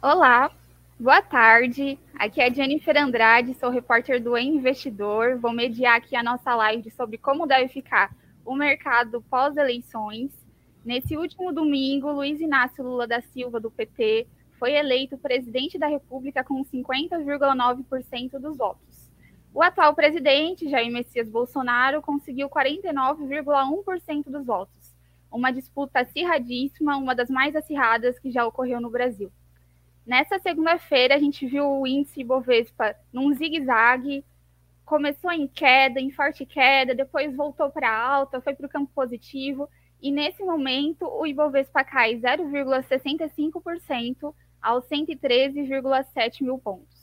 Olá, boa tarde. Aqui é Jennifer Andrade, sou repórter do Investidor. Vou mediar aqui a nossa live sobre como deve ficar o mercado pós-eleições. Nesse último domingo, Luiz Inácio Lula da Silva, do PT, foi eleito presidente da República com 50,9% dos votos. O atual presidente, Jair Messias Bolsonaro, conseguiu 49,1% dos votos. Uma disputa acirradíssima, uma das mais acirradas que já ocorreu no Brasil. Nessa segunda-feira, a gente viu o índice Bovespa num zigue-zague, começou em queda, em forte queda, depois voltou para alta, foi para o campo positivo, e nesse momento o Ibovespa cai 0,65% aos 113,7 mil pontos.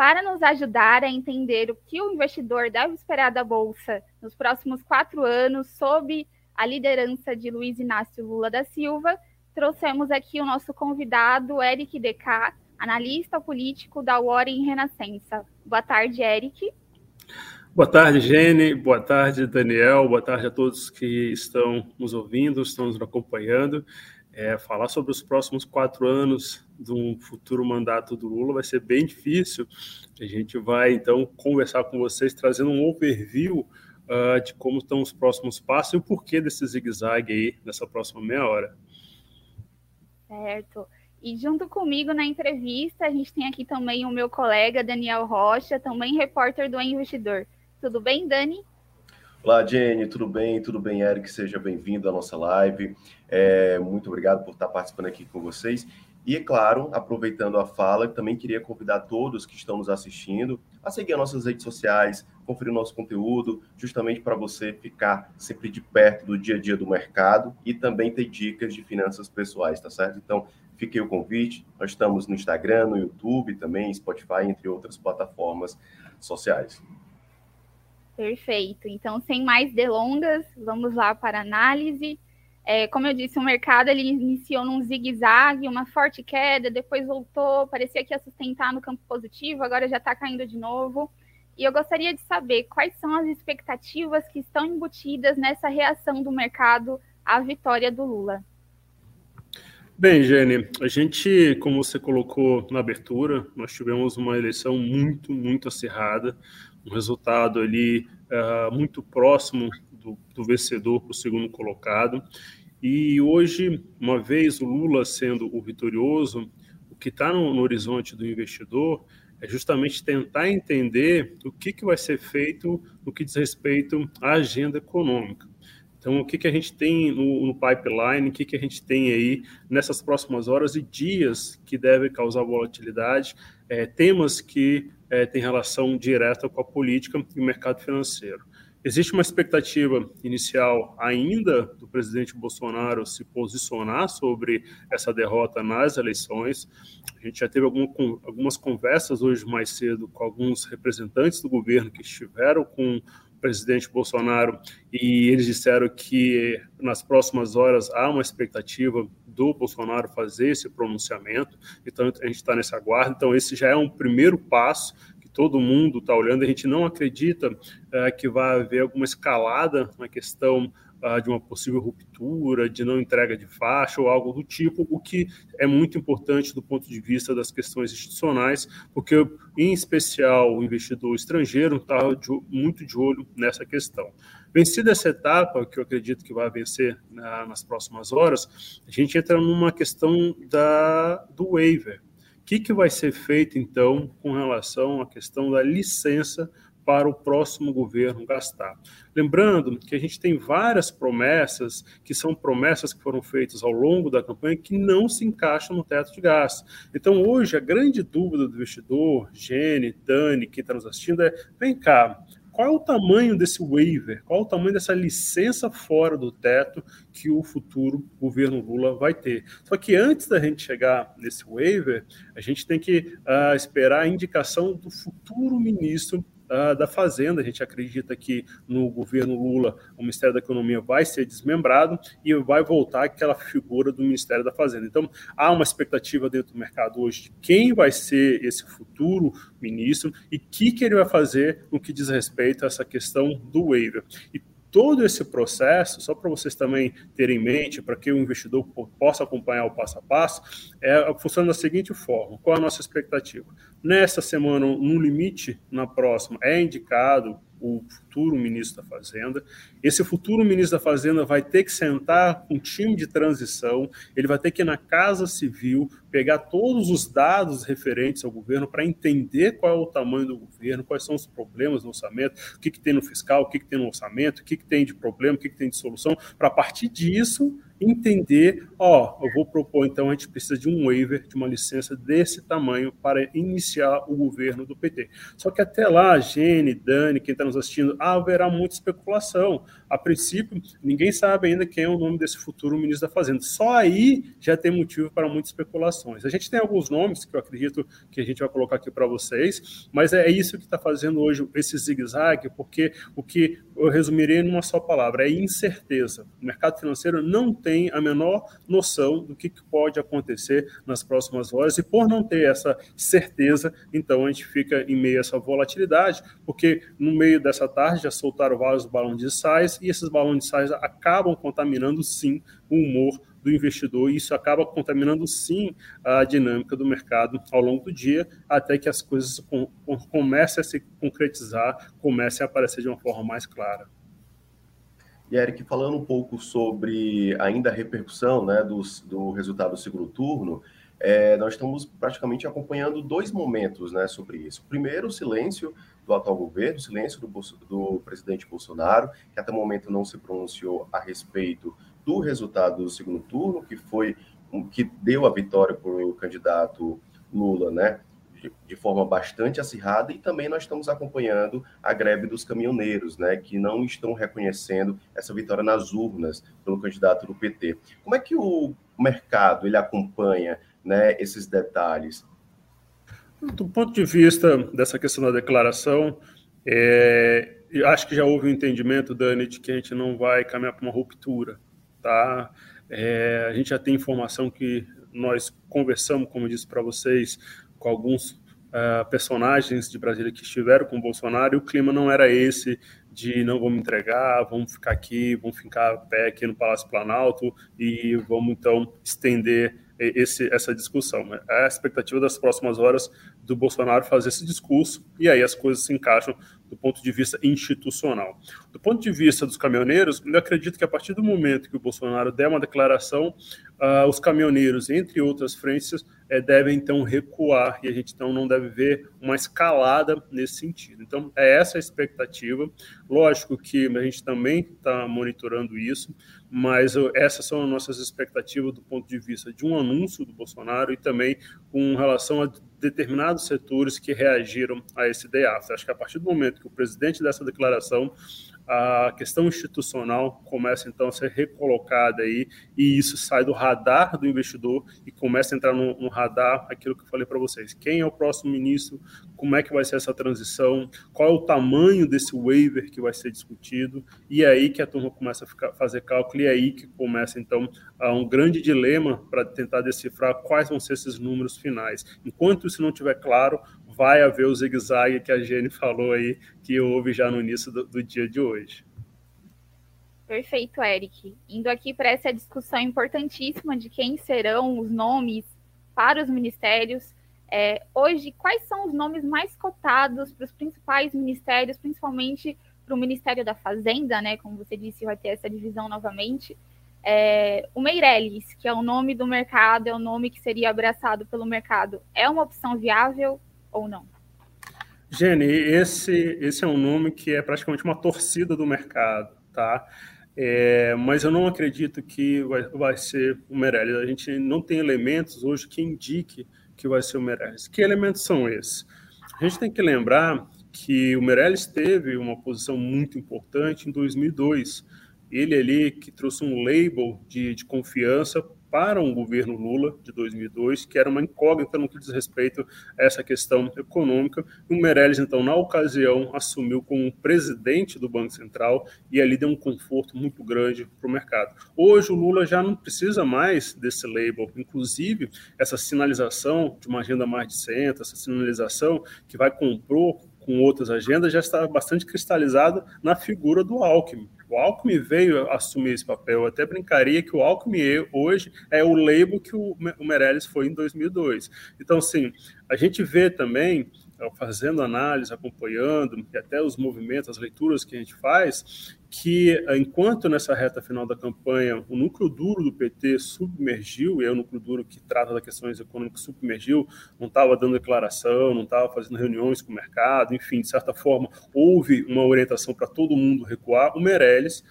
Para nos ajudar a entender o que o investidor deve esperar da Bolsa nos próximos quatro anos, sob a liderança de Luiz Inácio Lula da Silva, trouxemos aqui o nosso convidado, Eric DK, analista político da Warren Renascença. Boa tarde, Eric. Boa tarde, Gene. Boa tarde, Daniel. Boa tarde a todos que estão nos ouvindo, estão nos acompanhando. É, falar sobre os próximos quatro anos de um futuro mandato do Lula vai ser bem difícil. A gente vai, então, conversar com vocês, trazendo um overview uh, de como estão os próximos passos e o porquê desse zigue-zague aí nessa próxima meia hora. Certo. E junto comigo na entrevista, a gente tem aqui também o meu colega Daniel Rocha, também repórter do Investidor. Tudo bem, Dani? Olá, Jenny, tudo bem? Tudo bem, Eric? Seja bem-vindo à nossa live. É, muito obrigado por estar participando aqui com vocês. E, é claro, aproveitando a fala, também queria convidar todos que estão nos assistindo a seguir as nossas redes sociais, conferir o nosso conteúdo, justamente para você ficar sempre de perto do dia a dia do mercado e também ter dicas de finanças pessoais, tá certo? Então, fiquei o convite. Nós estamos no Instagram, no YouTube também, Spotify, entre outras plataformas sociais. Perfeito. Então, sem mais delongas, vamos lá para a análise. É, como eu disse, o mercado ele iniciou num zigue-zague, uma forte queda, depois voltou, parecia que ia sustentar no campo positivo, agora já está caindo de novo. E eu gostaria de saber quais são as expectativas que estão embutidas nessa reação do mercado à vitória do Lula. Bem, Jenny, a gente, como você colocou na abertura, nós tivemos uma eleição muito, muito acirrada, um resultado ali uh, muito próximo do, do vencedor para o segundo colocado. E hoje, uma vez o Lula sendo o vitorioso, o que está no, no, horizonte do investidor é justamente tentar entender o que, que vai ser feito no que diz respeito à agenda econômica. Então, o que, que a gente tem no, no pipeline, o que, que a gente tem aí nessas próximas horas e dias que devem causar volatilidade, é, temas que é, têm relação direta com a política e o mercado financeiro. Existe uma expectativa inicial ainda do presidente Bolsonaro se posicionar sobre essa derrota nas eleições. A gente já teve algum, algumas conversas hoje mais cedo com alguns representantes do governo que estiveram com o presidente Bolsonaro e eles disseram que nas próximas horas há uma expectativa do Bolsonaro fazer esse pronunciamento. Então a gente está nesse aguardo. Então esse já é um primeiro passo todo mundo está olhando, a gente não acredita é, que vai haver alguma escalada na questão uh, de uma possível ruptura, de não entrega de faixa ou algo do tipo, o que é muito importante do ponto de vista das questões institucionais, porque, em especial, o investidor estrangeiro está muito de olho nessa questão. Vencida essa etapa, que eu acredito que vai vencer né, nas próximas horas, a gente entra numa questão da, do waiver, que, que vai ser feito, então, com relação à questão da licença para o próximo governo gastar. Lembrando que a gente tem várias promessas, que são promessas que foram feitas ao longo da campanha, que não se encaixam no teto de gastos. Então, hoje, a grande dúvida do investidor, Gene, Dani, que está nos assistindo, é: vem cá, qual é o tamanho desse waiver, qual é o tamanho dessa licença fora do teto que o futuro governo Lula vai ter. Só que antes da gente chegar nesse waiver, a gente tem que uh, esperar a indicação do futuro ministro uh, da Fazenda. A gente acredita que no governo Lula o Ministério da Economia vai ser desmembrado e vai voltar aquela figura do Ministério da Fazenda. Então, há uma expectativa dentro do mercado hoje de quem vai ser esse futuro ministro e o que, que ele vai fazer no que diz respeito a essa questão do waiver. E todo esse processo, só para vocês também terem em mente, para que o investidor possa acompanhar o passo a passo, é, funciona da seguinte forma: qual a nossa expectativa? Nessa semana, no limite, na próxima, é indicado o futuro ministro da Fazenda. Esse futuro ministro da Fazenda vai ter que sentar um time de transição, ele vai ter que ir na Casa Civil, pegar todos os dados referentes ao governo para entender qual é o tamanho do governo, quais são os problemas no orçamento, o que, que tem no fiscal, o que, que tem no orçamento, o que, que tem de problema, o que, que tem de solução, para partir disso entender, ó, eu vou propor então a gente precisa de um waiver, de uma licença desse tamanho para iniciar o governo do PT. Só que até lá, Gene, Dani, quem está nos assistindo, haverá muita especulação. A princípio, ninguém sabe ainda quem é o nome desse futuro ministro da Fazenda. Só aí já tem motivo para muitas especulações. A gente tem alguns nomes que eu acredito que a gente vai colocar aqui para vocês, mas é isso que está fazendo hoje esse zigue-zague, porque o que eu resumirei numa só palavra é incerteza. O mercado financeiro não tem a menor noção do que pode acontecer nas próximas horas, e por não ter essa certeza, então a gente fica em meio a essa volatilidade, porque no meio dessa tarde já soltaram vários balões de sais, e esses balões de sais acabam contaminando sim o humor do investidor, e isso acaba contaminando sim a dinâmica do mercado ao longo do dia, até que as coisas comecem a se concretizar, comecem a aparecer de uma forma mais clara. E Eric, falando um pouco sobre ainda a repercussão né, do, do resultado do segundo turno, é, nós estamos praticamente acompanhando dois momentos né, sobre isso. Primeiro, o silêncio do atual governo, silêncio do, do presidente Bolsonaro, que até o momento não se pronunciou a respeito do resultado do segundo turno, que foi que deu a vitória para o candidato Lula, né? de, forma bastante acirrada e também nós estamos acompanhando a greve dos caminhoneiros, né, que não estão reconhecendo essa vitória nas urnas pelo candidato do PT. Como é que o mercado ele acompanha, né, esses detalhes? Do ponto de vista dessa questão da declaração, é, acho que já houve um entendimento, Dani, de que a gente não vai caminhar para uma ruptura, tá? É, a gente já tem informação que nós conversamos, como eu disse para vocês, com alguns uh, personagens de Brasília que estiveram com o Bolsonaro, e o clima não era esse de não vamos entregar, vamos ficar aqui, vamos ficar a pé aqui no Palácio Planalto e vamos então estender esse, essa discussão. É a expectativa das próximas horas do Bolsonaro fazer esse discurso e aí as coisas se encaixam do ponto de vista institucional. Do ponto de vista dos caminhoneiros, eu acredito que a partir do momento que o Bolsonaro der uma declaração, uh, os caminhoneiros, entre outras frentes, é, devem então recuar e a gente então não deve ver uma escalada nesse sentido. Então, é essa a expectativa. Lógico que a gente também está monitorando isso, mas essas são as nossas expectativas do ponto de vista de um anúncio do Bolsonaro e também com relação a determinados setores que reagiram a esse DEAF. Acho que a partir do momento que o presidente dessa declaração a questão institucional começa então a ser recolocada aí e isso sai do radar do investidor e começa a entrar no, no radar aquilo que eu falei para vocês. Quem é o próximo ministro? Como é que vai ser essa transição? Qual é o tamanho desse waiver que vai ser discutido? E é aí que a turma começa a ficar, fazer cálculo e é aí que começa então um grande dilema para tentar decifrar quais vão ser esses números finais. Enquanto isso não estiver claro, vai haver o zigue-zague que a Jenny falou aí, que houve já no início do, do dia de hoje. Perfeito, Eric. Indo aqui para essa discussão importantíssima de quem serão os nomes para os ministérios. É, hoje, quais são os nomes mais cotados para os principais ministérios, principalmente para o Ministério da Fazenda, né? Como você disse, vai ter essa divisão novamente. É, o Meirelles, que é o nome do mercado, é o nome que seria abraçado pelo mercado, é uma opção viável? Ou não? Jenny, esse, esse é um nome que é praticamente uma torcida do mercado, tá? É, mas eu não acredito que vai, vai ser o Meirelles. A gente não tem elementos hoje que indique que vai ser o Meirelles. Que elementos são esses? A gente tem que lembrar que o Meirelles teve uma posição muito importante em 2002. Ele ali que trouxe um label de, de confiança para um governo Lula de 2002, que era uma incógnita no que diz respeito a essa questão econômica. O Meirelles, então, na ocasião, assumiu como presidente do Banco Central e ali deu um conforto muito grande para o mercado. Hoje, o Lula já não precisa mais desse label, inclusive essa sinalização de uma agenda mais de centro, essa sinalização que vai compor com outras agendas, já está bastante cristalizada na figura do Alckmin. O Alckmin veio assumir esse papel. Eu até brincaria que o Alckmin hoje é o label que o Meirelles foi em 2002. Então, assim, a gente vê também fazendo análise, acompanhando, e até os movimentos, as leituras que a gente faz, que enquanto nessa reta final da campanha o núcleo duro do PT submergiu, e é o núcleo duro que trata das questões econômicas submergiu, não estava dando declaração, não estava fazendo reuniões com o mercado, enfim, de certa forma houve uma orientação para todo mundo recuar, o Meirelles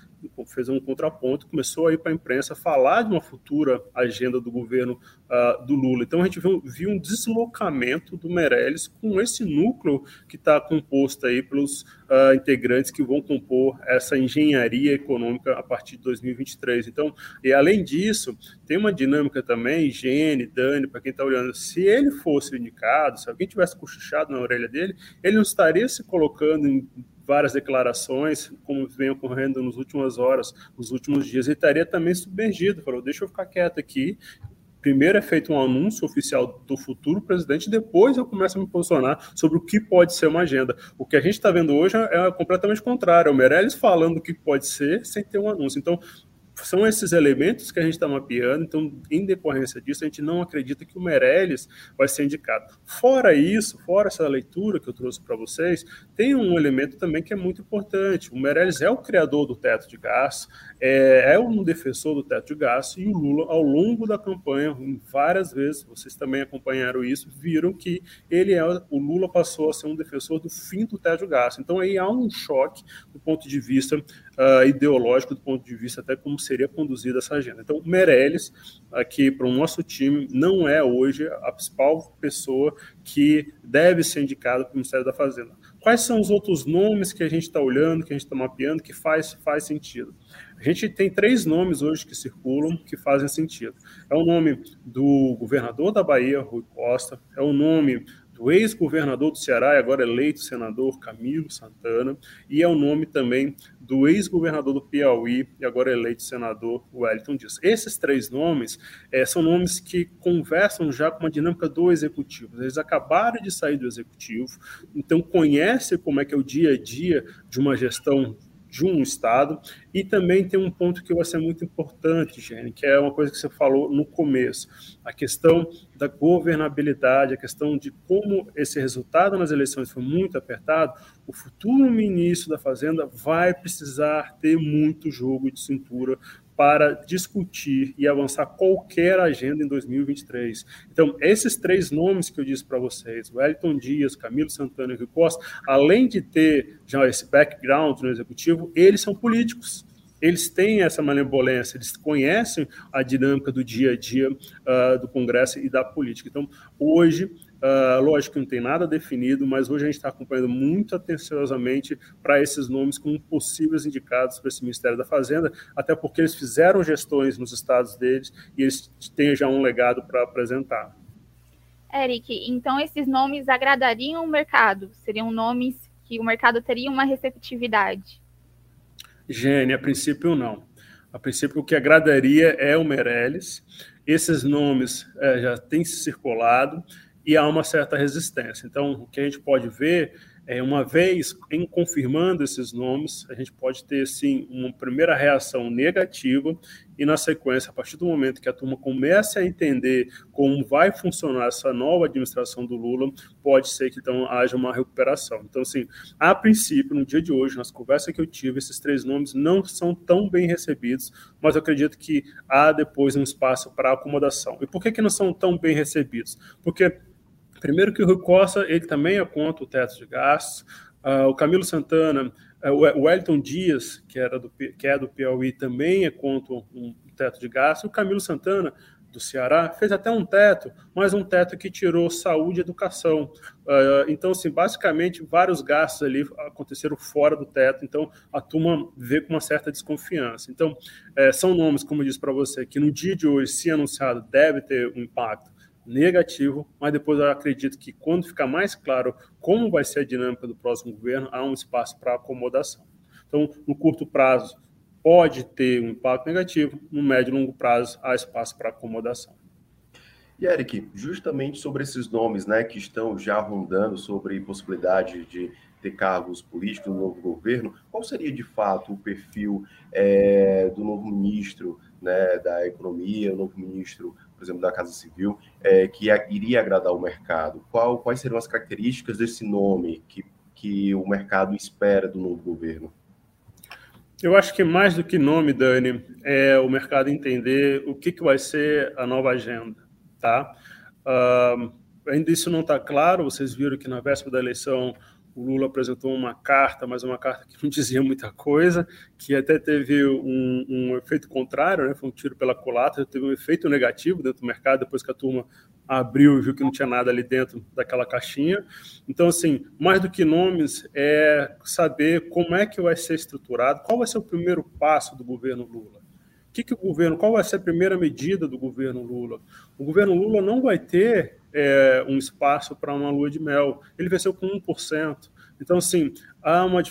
fez um contraponto, começou a ir para a imprensa falar de uma futura agenda do governo uh, do Lula. Então a gente viu, viu, um deslocamento do Meirelles com esse núcleo que está composto aí pelos uh, integrantes que vão compor essa engenharia econômica a partir de 2023. Então, e além disso, tem uma dinâmica também, Gene, Dani, para quem está olhando, se ele fosse indicado, se alguém tivesse cochichado na orelha dele, ele não estaria se colocando em várias declarações, como vem ocorrendo nas últimas horas, nos últimos dias, ele estaria também submergido, falou, deixa eu ficar quieto aqui, primeiro é feito um anúncio oficial do futuro presidente, depois eu começo a me posicionar sobre o que pode ser uma agenda. O que a gente está vendo hoje é completamente contrário, é o Meirelles falando o que pode ser sem ter um anúncio. Então, são esses elementos que a gente está mapeando, então, em decorrência disso, a gente não acredita que o Meirelles vai ser indicado. Fora isso, fora essa leitura que eu trouxe para vocês, tem um elemento também que é muito importante. O Meirelles é o criador do teto de gastos, é, é um defensor do teto de gastos, e o Lula, ao longo da campanha, várias vezes, vocês também acompanharam isso, viram que ele é, o Lula passou a ser um defensor do fim do teto de gastos. Então, aí há um choque do ponto de vista uh, ideológico, do ponto de vista até como seria conduzida essa agenda. Então, Meirelles, aqui para o nosso time, não é hoje a principal pessoa que deve ser indicada para o Ministério da Fazenda. Quais são os outros nomes que a gente está olhando, que a gente está mapeando, que faz, faz sentido? A gente tem três nomes hoje que circulam que fazem sentido. É o nome do governador da Bahia, Rui Costa, é o nome do ex-governador do Ceará e agora eleito senador Camilo Santana, e é o nome também do ex-governador do Piauí e agora eleito senador Wellington Dias. Esses três nomes é, são nomes que conversam já com uma dinâmica do executivo. Eles acabaram de sair do executivo, então conhecem como é que é o dia a dia de uma gestão de um Estado. E também tem um ponto que vai ser muito importante, Jenny, que é uma coisa que você falou no começo: a questão da governabilidade, a questão de como esse resultado nas eleições foi muito apertado. O futuro ministro da Fazenda vai precisar ter muito jogo de cintura para discutir e avançar qualquer agenda em 2023. Então, esses três nomes que eu disse para vocês, Wellington Dias, Camilo Santana e Rui Costa, além de ter já esse background no executivo, eles são políticos eles têm essa malembolência, eles conhecem a dinâmica do dia a dia uh, do Congresso e da política. Então, hoje, Uh, lógico que não tem nada definido, mas hoje a gente está acompanhando muito atenciosamente para esses nomes como possíveis indicados para esse Ministério da Fazenda, até porque eles fizeram gestões nos estados deles e eles têm já um legado para apresentar. Eric, então esses nomes agradariam o mercado? Seriam nomes que o mercado teria uma receptividade? Gene, a princípio não. A princípio, o que agradaria é o Meirelles. Esses nomes é, já têm se circulado e há uma certa resistência. Então, o que a gente pode ver é, uma vez em confirmando esses nomes, a gente pode ter, sim, uma primeira reação negativa e, na sequência, a partir do momento que a turma comece a entender como vai funcionar essa nova administração do Lula, pode ser que, então, haja uma recuperação. Então, assim, a princípio, no dia de hoje, nas conversas que eu tive, esses três nomes não são tão bem recebidos, mas eu acredito que há depois um espaço para acomodação. E por que, que não são tão bem recebidos? Porque Primeiro que o Rui Costa, ele também é contra o teto de gastos. Uh, o Camilo Santana, uh, o Wellington Dias, que, era do, que é do Piauí, também é contra um teto de gastos. O Camilo Santana, do Ceará, fez até um teto, mas um teto que tirou saúde e educação. Uh, então, assim, basicamente, vários gastos ali aconteceram fora do teto, então a turma vê com uma certa desconfiança. Então, é, são nomes, como eu disse para você, que no dia de hoje, se anunciado, deve ter um impacto negativo, mas depois eu acredito que quando ficar mais claro como vai ser a dinâmica do próximo governo, há um espaço para acomodação. Então, no curto prazo, pode ter um impacto negativo, no médio e longo prazo, há espaço para acomodação. E Eric, justamente sobre esses nomes né, que estão já rondando sobre possibilidade de ter cargos políticos no novo governo, qual seria de fato o perfil é, do novo ministro né, da Economia, o novo ministro, por exemplo, da Casa Civil, é, que iria agradar o mercado? Qual, quais seriam as características desse nome que, que o mercado espera do novo governo? Eu acho que mais do que nome, Dani, é o mercado entender o que, que vai ser a nova agenda, tá? Uh, ainda isso não está claro, vocês viram que na véspera da eleição o Lula apresentou uma carta, mas uma carta que não dizia muita coisa, que até teve um, um efeito contrário, né? foi um tiro pela culatra, teve um efeito negativo dentro do mercado, depois que a turma abriu e viu que não tinha nada ali dentro daquela caixinha. Então, assim, mais do que nomes, é saber como é que vai ser estruturado, qual vai ser o primeiro passo do governo Lula. O que, que o governo, qual vai ser a primeira medida do governo Lula? O governo Lula não vai ter é, um espaço para uma lua de mel. Ele venceu com 1%. Então, assim, há uma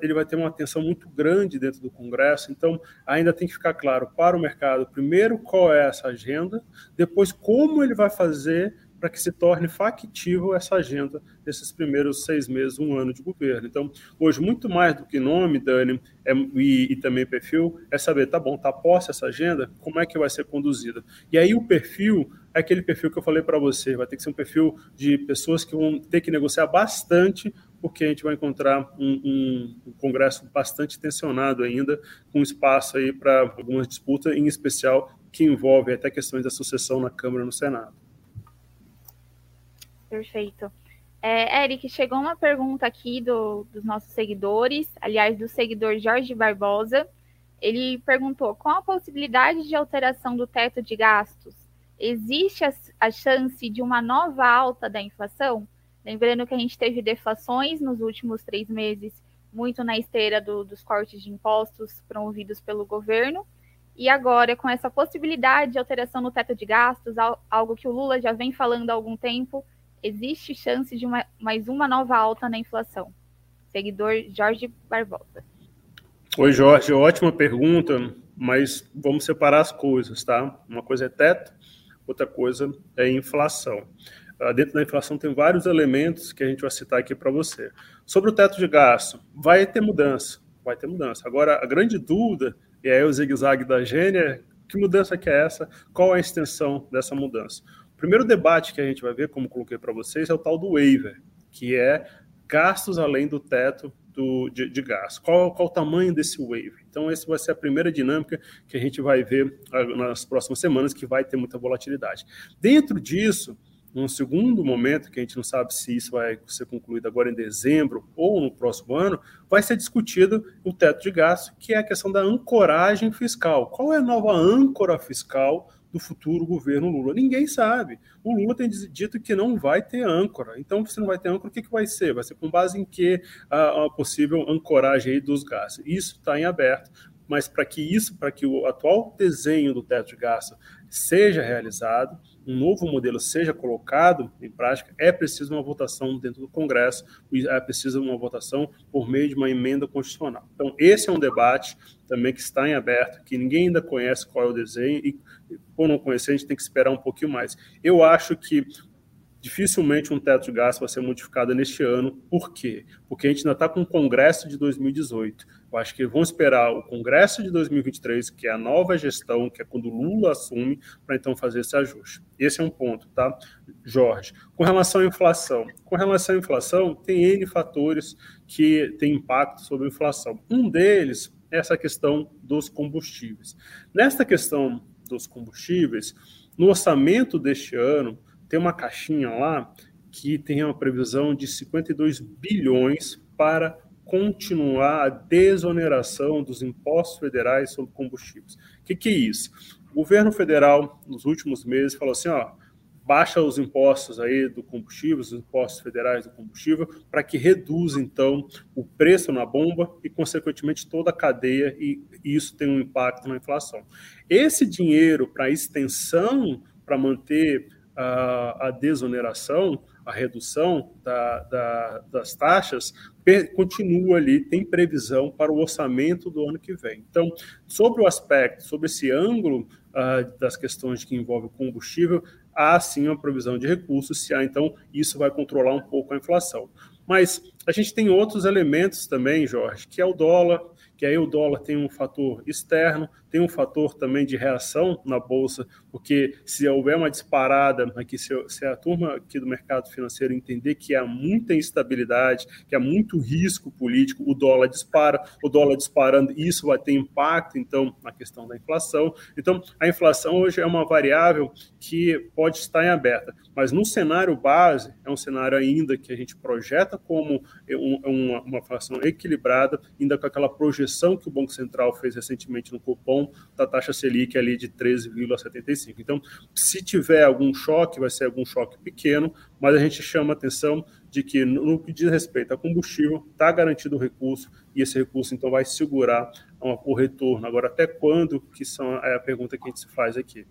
ele vai ter uma atenção muito grande dentro do Congresso. Então, ainda tem que ficar claro para o mercado, primeiro, qual é essa agenda, depois, como ele vai fazer para que se torne factível essa agenda nesses primeiros seis meses, um ano de governo. Então, hoje, muito mais do que nome, Dani, é, e, e, também perfil, é saber, tá bom, tá posta essa agenda, como é que vai ser conduzida? E aí o perfil é aquele perfil que eu falei para você, vai ter que ser um perfil de pessoas que vão ter que negociar bastante porque a gente vai encontrar um, um, um, Congresso bastante tensionado ainda, com espaço aí para algumas disputas, em especial que envolve até questões da sucessão na Câmara e no Senado. Perfeito. É, Eric, chegou uma pergunta aqui do, dos nossos seguidores, aliás, do seguidor Jorge Barbosa. Ele perguntou: qual a possibilidade de alteração do teto de gastos? Existe a, a chance de uma nova alta da inflação? Lembrando que a gente teve deflações nos últimos três meses, muito na esteira do, dos cortes de impostos promovidos pelo governo. E agora, com essa possibilidade de alteração no teto de gastos, algo que o Lula já vem falando há algum tempo, existe chance de uma, mais uma nova alta na inflação? Seguidor Jorge Barbosa. Oi, Jorge, ótima pergunta, mas vamos separar as coisas, tá? Uma coisa é teto, outra coisa é inflação. Uh, dentro da inflação tem vários elementos que a gente vai citar aqui para você. Sobre o teto de gasto, vai ter mudança, vai ter mudança. Agora, a grande dúvida, e aí o zigue-zague da gênia, que mudança que é essa? Qual a extensão dessa mudança? Primeiro debate que a gente vai ver, como coloquei para vocês, é o tal do waiver, que é gastos além do teto do, de, de. Qual, qual o tamanho desse waiver? Então, essa vai ser a primeira dinâmica que a gente vai ver ah, nas próximas semanas, que vai ter muita volatilidade. Dentro disso, num segundo momento, que a gente não sabe se isso vai ser concluído agora em dezembro ou no próximo ano, vai ser discutido o teto de gasto, que é a questão da ancoragem fiscal. Qual é a nova âncora fiscal do futuro governo Lula? Ninguém sabe. O Lula tem dito que não vai ter âncora. Então, se não vai ter âncora, o que, que vai ser? Vai ser com base em que a, a possível ancoragem dos gastos? Isso está em aberto. Mas para que isso, para que o atual desenho do teto de gasto seja realizado, um novo modelo seja colocado em prática, é preciso uma votação dentro do Congresso, é preciso uma votação por meio de uma emenda constitucional. Então, esse é um debate também que está em aberto, que ninguém ainda conhece qual é o desenho, e por não conhecer, a gente tem que esperar um pouquinho mais. Eu acho que dificilmente um teto de gasto vai ser modificado neste ano. Por quê? Porque a gente ainda está com o Congresso de 2018. Eu acho que vão esperar o Congresso de 2023, que é a nova gestão, que é quando Lula assume, para então fazer esse ajuste. Esse é um ponto, tá, Jorge? Com relação à inflação. Com relação à inflação, tem N fatores que têm impacto sobre a inflação. Um deles essa questão dos combustíveis. Nesta questão dos combustíveis, no orçamento deste ano, tem uma caixinha lá que tem uma previsão de 52 bilhões para continuar a desoneração dos impostos federais sobre combustíveis. O que, que é isso? O governo federal, nos últimos meses, falou assim: ó, baixa os impostos aí do combustível, os impostos federais do combustível, para que reduza então o preço na bomba e consequentemente toda a cadeia e isso tem um impacto na inflação. Esse dinheiro para extensão, para manter a, a desoneração, a redução da, da, das taxas continua ali, tem previsão para o orçamento do ano que vem. Então, sobre o aspecto, sobre esse ângulo uh, das questões que envolvem combustível, há sim uma provisão de recursos, se há, então, isso vai controlar um pouco a inflação. Mas a gente tem outros elementos também, Jorge, que é o dólar, que aí o dólar tem um fator externo, tem um fator também de reação na bolsa, porque se houver uma disparada aqui, se, se a turma aqui do mercado financeiro entender que há muita instabilidade, que há muito risco político, o dólar dispara, o dólar disparando, isso vai ter impacto, então, na questão da inflação. Então, a inflação hoje é uma variável que pode estar em aberta, mas no cenário base, é um cenário ainda que a gente projeta como uma, uma inflação equilibrada, ainda com aquela projeção que o Banco Central fez recentemente no Copom, da taxa Selic ali de 13,75. Então, se tiver algum choque, vai ser algum choque pequeno, mas a gente chama a atenção de que no que diz respeito a combustível, está garantido o recurso e esse recurso então vai segurar o retorno. Agora, até quando que são, é a pergunta que a gente se faz aqui.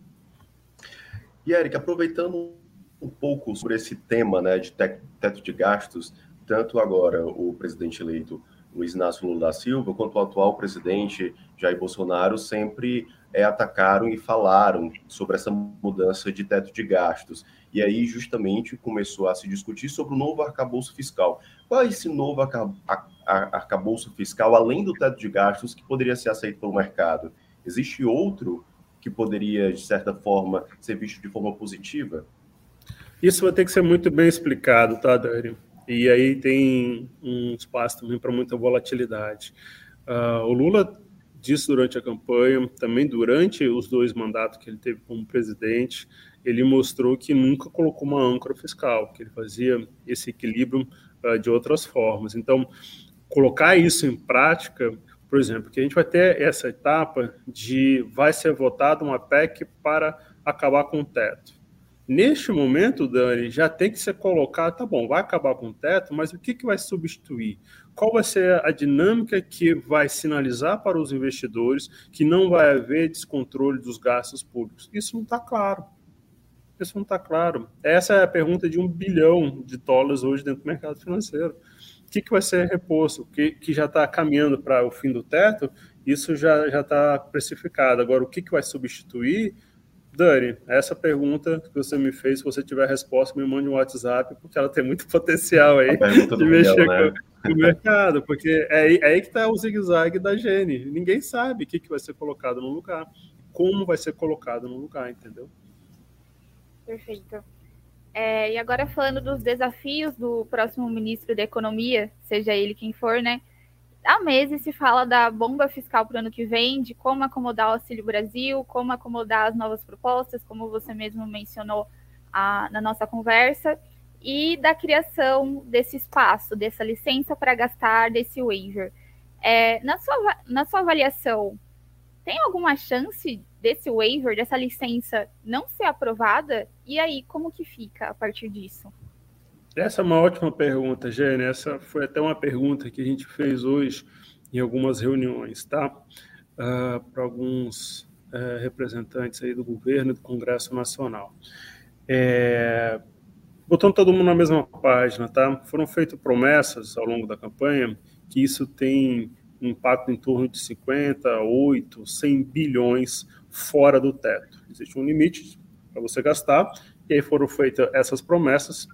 E, Eric, aproveitando um pouco sobre esse tema né, de teto de gastos, tanto agora o presidente eleito Luiz Inácio Lula da Silva, quanto o atual presidente Jair Bolsonaro sempre é, atacaram e falaram sobre essa mudança de teto de gastos. E aí, justamente, começou a se discutir sobre o novo arcabouço fiscal. Qual é esse novo arcabouço fiscal, além do teto de gastos, que poderia ser aceito pelo mercado? Existe outro que poderia, de certa forma, ser visto de forma positiva? Isso vai ter que ser muito bem explicado, tá, Dário? E aí tem um espaço também para muita volatilidade. Uh, o Lula disse durante a campanha, também durante os dois mandatos que ele teve como presidente, ele mostrou que nunca colocou uma âncora fiscal, que ele fazia esse equilíbrio uh, de outras formas. Então, colocar isso em prática, por exemplo, que a gente vai ter essa etapa de vai ser votada uma PEC para acabar com o teto. Neste momento, Dani, já tem que ser colocado, tá bom, vai acabar com o teto, mas o que, que vai substituir? Qual vai ser a dinâmica que vai sinalizar para os investidores que não vai haver descontrole dos gastos públicos? Isso não está claro. Isso não está claro. Essa é a pergunta de um bilhão de dólares hoje dentro do mercado financeiro. O que, que vai ser reposto? O que, que já está caminhando para o fim do teto? Isso já está precificado. Agora, o que, que vai substituir? Dani, essa pergunta que você me fez, se você tiver resposta, me mande um WhatsApp, porque ela tem muito potencial aí de mexer né? com, o mercado, porque é aí, é aí que está o zigue-zague da Gene. Ninguém sabe o que, que vai ser colocado no lugar, como vai ser colocado no lugar, entendeu? Perfeito. É, e agora falando dos desafios do próximo ministro da Economia, seja ele quem for, né? Há meses se fala da bomba fiscal para o ano que vem, de como acomodar o Auxílio Brasil, como acomodar as novas propostas, como você mesmo mencionou a, na nossa conversa, e da criação desse espaço, dessa licença para gastar, desse waiver. É, na, sua, na sua avaliação, tem alguma chance desse waiver, dessa licença, não ser aprovada? E aí, como que fica a partir disso? Essa é uma ótima pergunta, Gênia. Essa foi até uma pergunta que a gente fez hoje em algumas reuniões, tá? Uh, Para alguns uh, representantes aí do governo e do Congresso Nacional. É, botando todo mundo na mesma página, tá? Foram feitas promessas ao longo da campanha que isso tem um impacto em torno de 50, 8, 100 bilhões fora do teto. Existe um limite para você gastar, e aí foram feitas essas promessas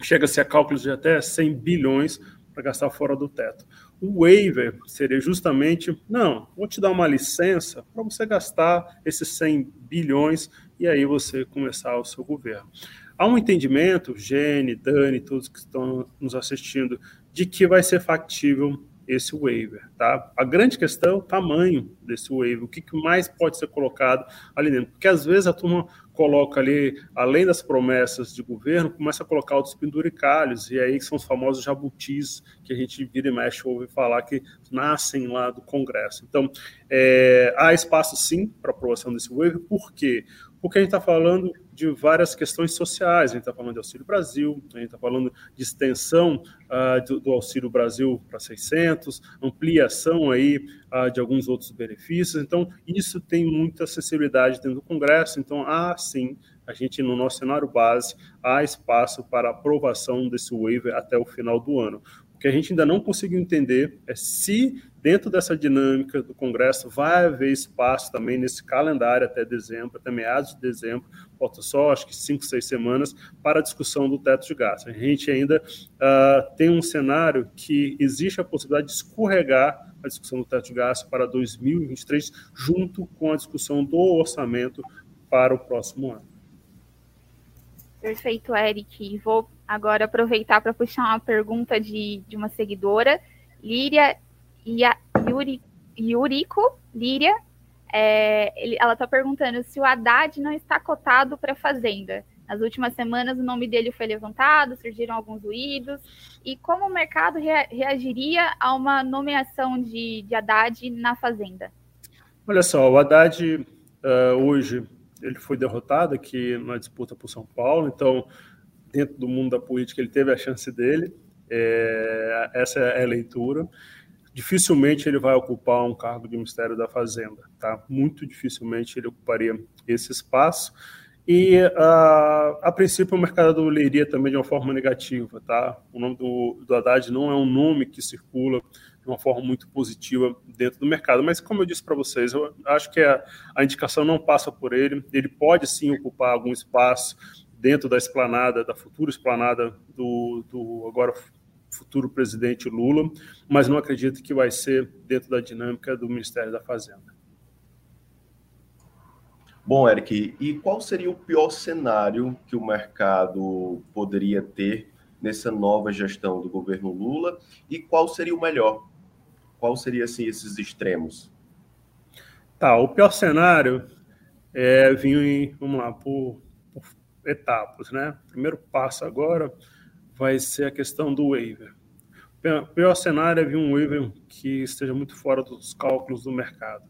chega-se a cálculos de até 100 bilhões para gastar fora do teto. O waiver seria justamente, não, vou te dar uma licença para você gastar esses 100 bilhões e aí você começar o seu governo. Há um entendimento, Gene, Dani, todos que estão nos assistindo, de que vai ser factível esse waiver, tá? A grande questão é o tamanho desse waiver, o que mais pode ser colocado ali dentro, porque às vezes a turma coloca ali, além das promessas de governo, começa a colocar outros penduricalhos, e aí são os famosos jabutis que a gente vira e mexe ouve falar que nascem lá do Congresso. Então, é, há espaço sim para aprovação desse waiver, por quê? porque a gente está falando de várias questões sociais, a gente está falando de Auxílio Brasil, a gente está falando de extensão uh, do, do, Auxílio Brasil para 600, ampliação aí uh, de alguns outros benefícios, então isso tem muita acessibilidade dentro do Congresso, então há sim, a gente no nosso cenário base, há espaço para aprovação desse waiver até o final do ano. O que a gente ainda não conseguiu entender é se dentro dessa dinâmica do Congresso vai haver espaço também nesse calendário até dezembro, até meados de dezembro, falta só acho que cinco, seis semanas para a discussão do teto de gastos. A gente ainda uh, tem um cenário que existe a possibilidade de escorregar a discussão do teto de gastos para 2023, junto com a discussão do orçamento para o próximo ano. Perfeito, Eric. Vou agora aproveitar para puxar uma pergunta de, de uma seguidora, Líria Yuri, Yuriko Líria. É, ele, ela está perguntando se o Haddad não está cotado para Fazenda. Nas últimas semanas, o nome dele foi levantado, surgiram alguns ruídos. E como o mercado rea, reagiria a uma nomeação de, de Haddad na Fazenda? Olha só, o Haddad uh, hoje ele foi derrotado aqui na disputa por São Paulo, então dentro do mundo da política ele teve a chance dele. É, essa é a leitura. Dificilmente ele vai ocupar um cargo de Ministério da Fazenda, tá? Muito dificilmente ele ocuparia esse espaço. E, uh, a princípio, o mercado leria também de uma forma negativa, tá? O nome do, do Haddad não é um nome que circula de uma forma muito positiva dentro do mercado. Mas, como eu disse para vocês, eu acho que a, a indicação não passa por ele. Ele pode sim ocupar algum espaço dentro da esplanada, da futura esplanada do, do agora futuro presidente Lula, mas não acredito que vai ser dentro da dinâmica do Ministério da Fazenda. Bom, Eric, e qual seria o pior cenário que o mercado poderia ter nessa nova gestão do governo Lula e qual seria o melhor? Qual seria assim esses extremos? Tá, o pior cenário é vir em, vamos lá, por etapas, né? O primeiro passo agora vai ser a questão do waiver. O pior cenário é vir um waiver que esteja muito fora dos cálculos do mercado.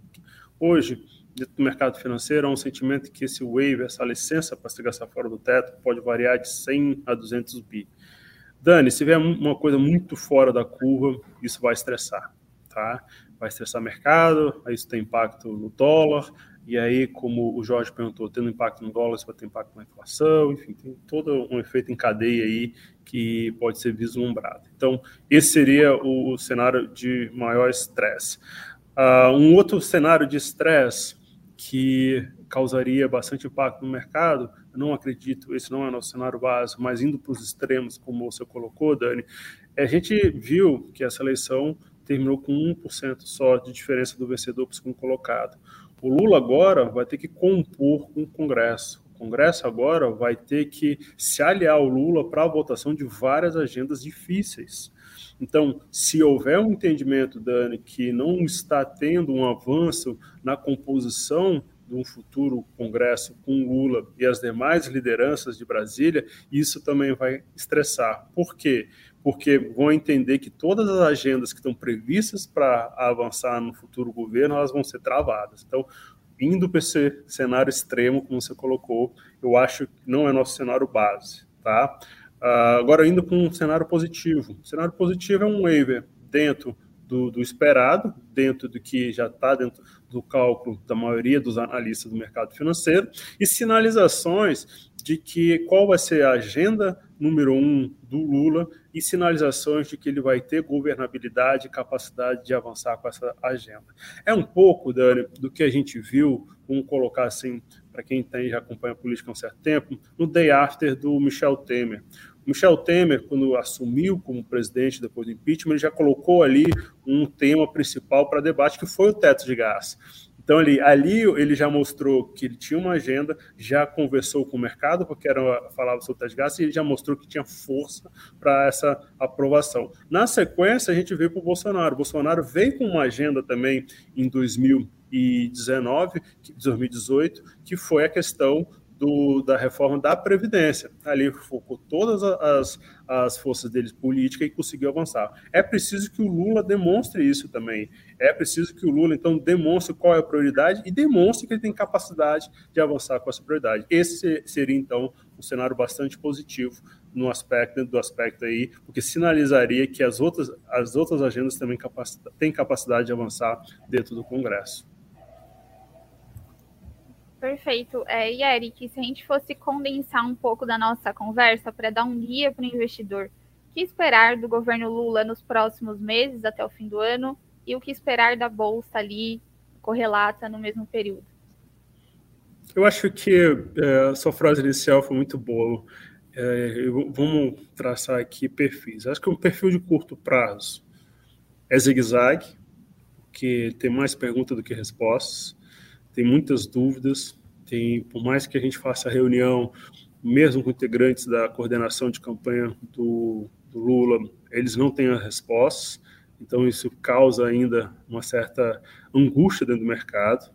Hoje, dentro do mercado financeiro, há um sentimento que esse waiver, essa licença para se gastar fora do teto, pode variar de 100 a 200 bi. Dani, se vier uma coisa muito fora da curva, isso vai estressar, tá? Vai estressar o mercado, isso tem impacto no dólar, e aí, como o Jorge perguntou, tendo impacto no dólar, isso vai ter impacto na inflação, enfim, tem todo um efeito em cadeia aí que pode ser vislumbrado. Então, esse seria o, cenário de maior estresse. Uh, um outro cenário de estresse que causaria bastante impacto no mercado, não acredito, esse não é nosso cenário básico, mas indo para os extremos, como você colocou, Dani, a gente viu que essa eleição terminou com 1% só de diferença do vencedor para o segundo colocado. O Lula agora vai ter que compor com o Congresso. O Congresso agora vai ter que se aliar ao Lula para a votação de várias agendas difíceis. Então, se houver um entendimento, Dani, que não está tendo um avanço na composição de um futuro Congresso com Lula e as demais lideranças de Brasília, isso também vai estressar. Por quê? Porque vão entender que todas as agendas que estão previstas para avançar no futuro governo, elas vão ser travadas. Então, indo para esse cenário extremo, como você colocou, eu acho que não é nosso cenário base, tá? Uh, agora, indo para um cenário positivo. O cenário positivo é um waiver dentro do, do esperado, dentro do que já está dentro do cálculo da maioria dos analistas do mercado financeiro, e sinalizações de que qual vai ser a agenda número um do Lula e sinalizações de que ele vai ter governabilidade e capacidade de avançar com essa agenda. É um pouco, Dani, do que a gente viu, vamos colocar assim, para quem tem, já acompanha a política há um certo tempo, no day after do Michel Temer. Michel Temer, quando assumiu como presidente depois do impeachment, ele já colocou ali um tema principal para debate, que foi o teto de gás. Então, ali, ali ele já mostrou que ele tinha uma agenda, já conversou com o mercado, porque era, falava sobre o teto de gás, e ele já mostrou que tinha força para essa aprovação. Na sequência, a gente veio para o Bolsonaro. O Bolsonaro veio com uma agenda também em 2019, 2018, que foi a questão do, da reforma da Previdência. Ali focou todas as, as forças dele políticas e conseguiu avançar. É preciso que o Lula demonstre isso também. É preciso que o Lula, então, demonstre qual é a prioridade e demonstre que ele tem capacidade de avançar com essa prioridade. Esse seria, então, um cenário bastante positivo no aspecto, dentro do aspecto aí, porque sinalizaria que as outras, as outras agendas também capacidade, têm capacidade de avançar dentro do Congresso. Perfeito. É, e Eric, se a gente fosse condensar um pouco da nossa conversa para dar um guia para o investidor, o que esperar do governo Lula nos próximos meses até o fim do ano e o que esperar da bolsa ali correlata no mesmo período? Eu acho que é, a sua frase inicial foi muito boa. É, vamos traçar aqui perfis. Acho que um perfil de curto prazo é zigue-zague, que tem mais perguntas do que respostas tem muitas dúvidas, tem, por mais que a gente faça reunião, mesmo com integrantes da coordenação de campanha do, do Lula, eles não têm as respostas, então isso causa ainda uma certa angústia dentro do mercado.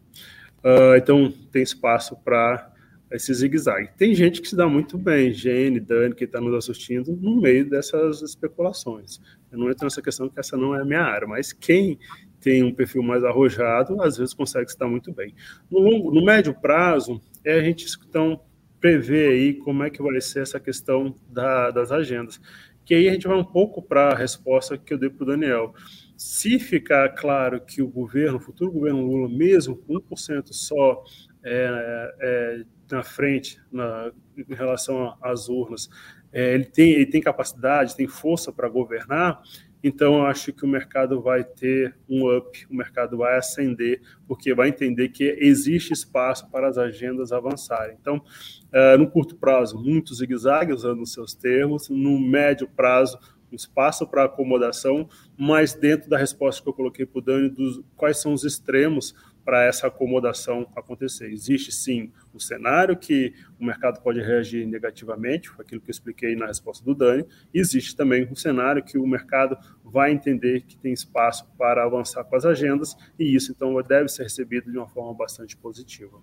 Uh, então tem espaço para esse zigue-zague. Tem gente que se dá muito bem, Gene, Dani, que está nos assistindo, no meio dessas especulações. Eu não entro nessa questão que essa não é a minha área, mas quem tem um perfil mais arrojado, às vezes consegue estar muito bem. No, longo, no médio prazo, é a gente então prever aí como é que vai ser essa questão da, das agendas. Que aí a gente vai um pouco para a resposta que eu dei para o Daniel. Se ficar claro que o governo, o futuro governo Lula, mesmo com 1% só é, é, na frente na, em relação às urnas, é, ele, tem, ele tem capacidade, tem força para governar, então, eu acho que o mercado vai ter um up, o mercado vai ascender, porque vai entender que existe espaço para as agendas avançarem. Então, uh, no curto prazo, muito zigue-zague, usando os seus termos, no médio prazo, um espaço para acomodação, mas dentro da resposta que eu coloquei para o Dani, dos, quais são os extremos para essa acomodação acontecer. Existe sim o cenário que o mercado pode reagir negativamente, aquilo que eu expliquei na resposta do Dani, existe também um cenário que o mercado vai entender que tem espaço para avançar com as agendas, e isso então deve ser recebido de uma forma bastante positiva.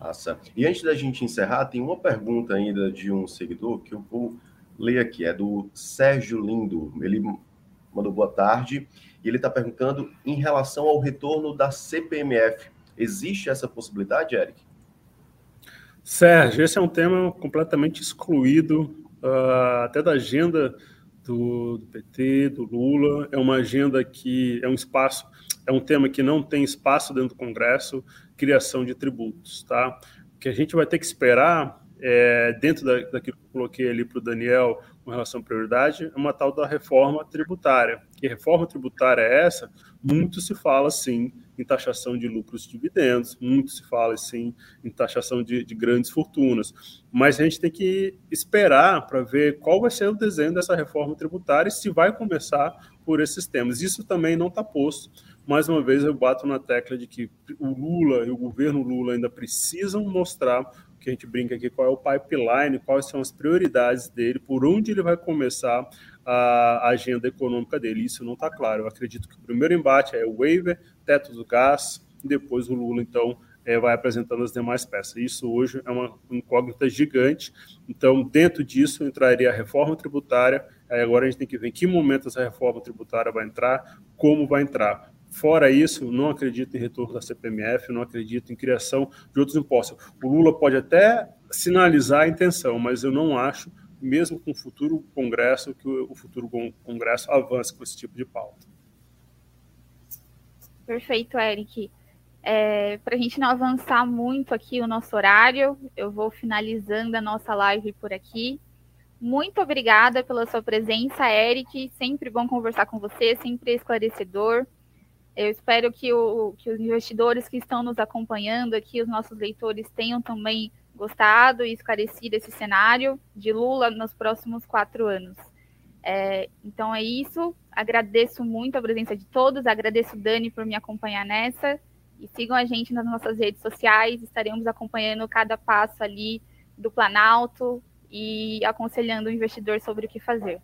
Nossa. E antes da gente encerrar, tem uma pergunta ainda de um seguidor que eu vou ler aqui, é do Sérgio Lindo. Ele mandou boa tarde e ele está perguntando em relação ao retorno da CPMF. Existe essa possibilidade, Eric? Sérgio, esse é um tema completamente excluído uh, até da agenda do, do, PT, do Lula. É uma agenda que é um espaço, é um tema que não tem espaço dentro do Congresso, criação de tributos, tá? O que a gente vai ter que esperar é, dentro da, daquilo que eu coloquei ali para o Daniel com relação à prioridade, é uma tal da reforma tributária. Que reforma tributária é essa? Muito se fala, sim, em taxação de lucros e dividendos, muito se fala, sim, em taxação de, de grandes fortunas. Mas a gente tem que esperar para ver qual vai ser o desenho dessa reforma tributária e se vai começar por esses temas. Isso também não está posto. Mais uma vez, eu bato na tecla de que o Lula e o governo Lula ainda precisam mostrar que a gente brinca aqui, qual é o pipeline, quais são as prioridades dele, por onde ele vai começar a agenda econômica dele. Isso não está claro. Eu acredito que o primeiro embate é o waiver, teto do gás, depois o Lula, então, é, vai apresentando as demais peças. Isso hoje é uma incógnita gigante. Então, dentro disso, entraria a reforma tributária. Aí agora a gente tem que ver em que momento essa reforma tributária vai entrar, como vai entrar. Fora isso, não acredito em retorno da CPMF, não acredito em criação de outros impostos. O Lula pode até sinalizar a intenção, mas eu não acho, mesmo com o futuro Congresso, que o futuro Congresso avance com esse tipo de pauta. Perfeito, Eric. É, Para a gente não avançar muito aqui o nosso horário, eu vou finalizando a nossa live por aqui. Muito obrigada pela sua presença, Eric. Sempre bom conversar com você, sempre esclarecedor. Eu espero que, o, que os investidores que estão nos acompanhando aqui, os nossos leitores, tenham também gostado e esclarecido esse cenário de Lula nos próximos quatro anos. É, então é isso. Agradeço muito a presença de todos. Agradeço Dani por me acompanhar nessa. E sigam a gente nas nossas redes sociais. Estaremos acompanhando cada passo ali do Planalto e aconselhando o investidor sobre o que fazer.